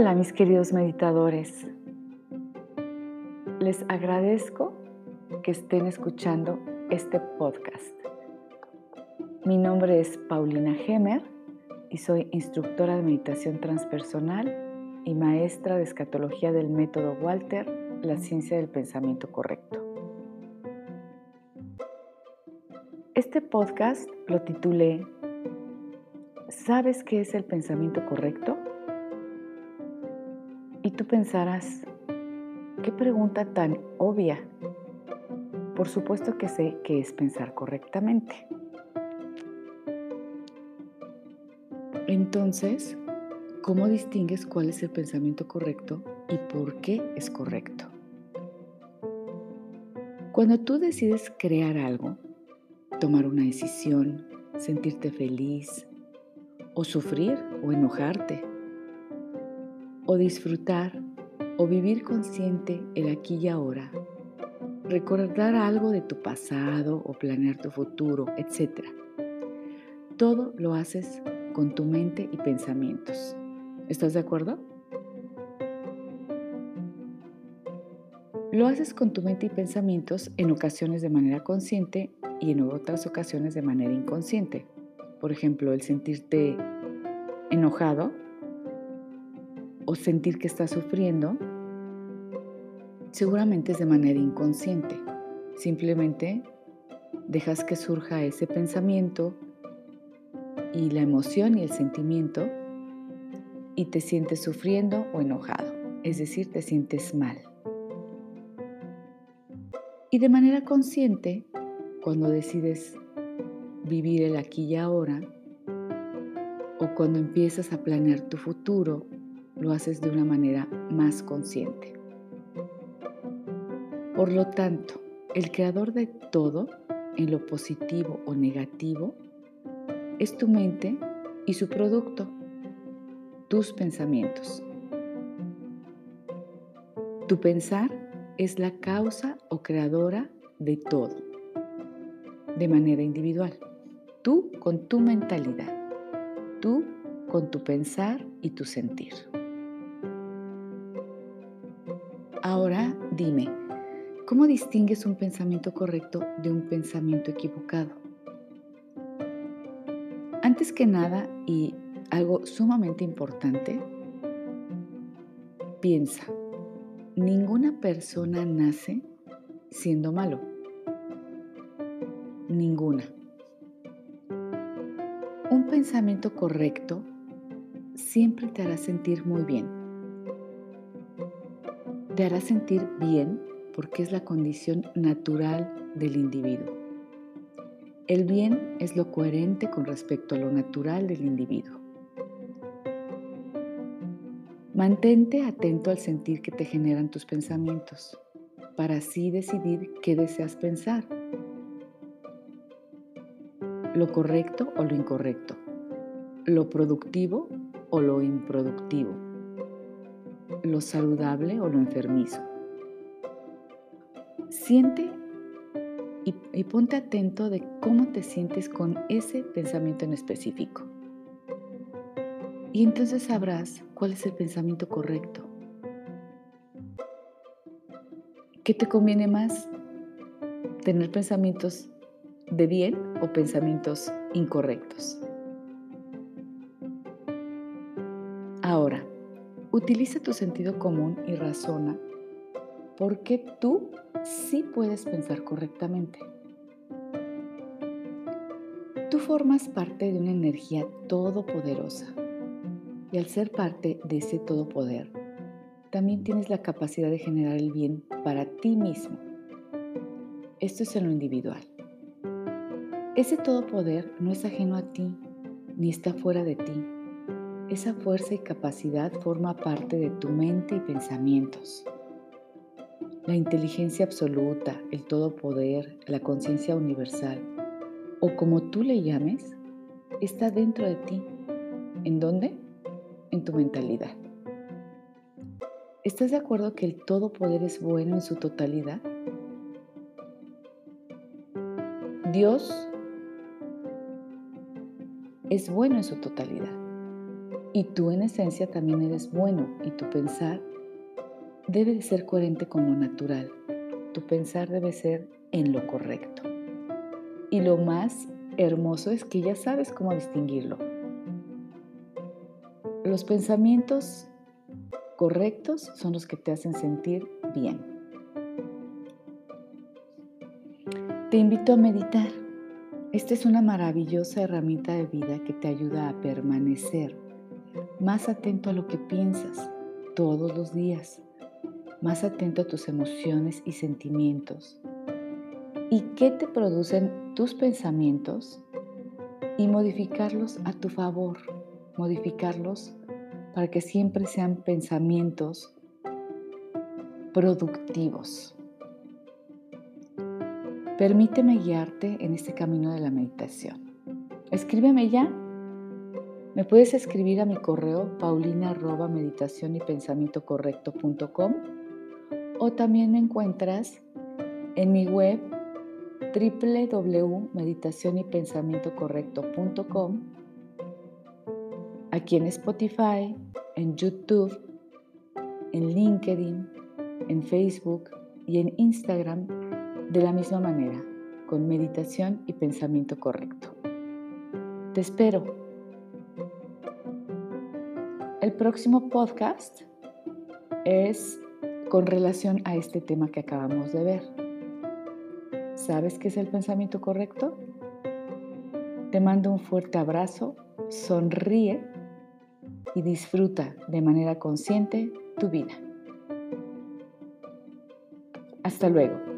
Hola mis queridos meditadores. Les agradezco que estén escuchando este podcast. Mi nombre es Paulina Gemer y soy instructora de meditación transpersonal y maestra de escatología del método Walter, la ciencia del pensamiento correcto. Este podcast lo titulé ¿Sabes qué es el pensamiento correcto? Tú pensarás, qué pregunta tan obvia. Por supuesto que sé que es pensar correctamente. Entonces, ¿cómo distingues cuál es el pensamiento correcto y por qué es correcto? Cuando tú decides crear algo, tomar una decisión, sentirte feliz, o sufrir o enojarte, o disfrutar o vivir consciente el aquí y ahora, recordar algo de tu pasado o planear tu futuro, etc. Todo lo haces con tu mente y pensamientos. ¿Estás de acuerdo? Lo haces con tu mente y pensamientos en ocasiones de manera consciente y en otras ocasiones de manera inconsciente. Por ejemplo, el sentirte enojado o sentir que estás sufriendo, seguramente es de manera inconsciente. Simplemente dejas que surja ese pensamiento y la emoción y el sentimiento y te sientes sufriendo o enojado, es decir, te sientes mal. Y de manera consciente, cuando decides vivir el aquí y ahora, o cuando empiezas a planear tu futuro lo haces de una manera más consciente. Por lo tanto, el creador de todo, en lo positivo o negativo, es tu mente y su producto, tus pensamientos. Tu pensar es la causa o creadora de todo, de manera individual, tú con tu mentalidad, tú con tu pensar y tu sentir. Ahora dime, ¿cómo distingues un pensamiento correcto de un pensamiento equivocado? Antes que nada, y algo sumamente importante, piensa, ninguna persona nace siendo malo. Ninguna. Un pensamiento correcto siempre te hará sentir muy bien te hará sentir bien porque es la condición natural del individuo. El bien es lo coherente con respecto a lo natural del individuo. Mantente atento al sentir que te generan tus pensamientos para así decidir qué deseas pensar. Lo correcto o lo incorrecto. Lo productivo o lo improductivo lo saludable o lo enfermizo. Siente y, ponte atento de cómo te sientes con ese pensamiento en específico. Y entonces sabrás cuál es el pensamiento correcto. ¿Qué te conviene más? ¿Tener pensamientos de bien o pensamientos incorrectos? Utiliza tu sentido común y razona por qué tú sí puedes pensar correctamente. Tú formas parte de una energía todopoderosa y al ser parte de ese todopoder, también tienes la capacidad de generar el bien para ti mismo. Esto es en lo individual. Ese todopoder no es ajeno a ti ni está fuera de ti esa fuerza y capacidad forma parte de tu mente y pensamientos. La inteligencia absoluta, el todopoder, la conciencia universal, o como tú le llames, está dentro de ti. ¿En dónde? En tu mentalidad. ¿Estás de acuerdo que el todopoder es bueno en su totalidad? Dios es bueno en su totalidad. Y tú en esencia también eres bueno y tu pensar debe de ser coherente con lo natural. Tu pensar debe ser en lo correcto. Y lo más hermoso es que ya sabes cómo distinguirlo. Los pensamientos correctos son los que te hacen sentir bien. Te invito a meditar. Esta es una maravillosa herramienta de vida que te ayuda a permanecer más atento a lo que piensas todos los días, más atento a tus emociones y sentimientos, y qué te producen tus pensamientos y modificarlos a tu favor, modificarlos para que siempre sean pensamientos productivos. Permíteme guiarte en este camino de la meditación. Escríbeme ya. Me puedes escribir a mi correo paulina o también me encuentras en mi web www.meditacionypensamientocorrecto.com, aquí en Spotify, en YouTube, en LinkedIn, en Facebook y en Instagram de la misma manera, con meditación y pensamiento correcto. Te espero. El próximo podcast es con relación a este tema que acabamos de ver. ¿Sabes qué es el pensamiento correcto? Te mando un fuerte abrazo, sonríe y disfruta de manera consciente tu vida. Hasta luego.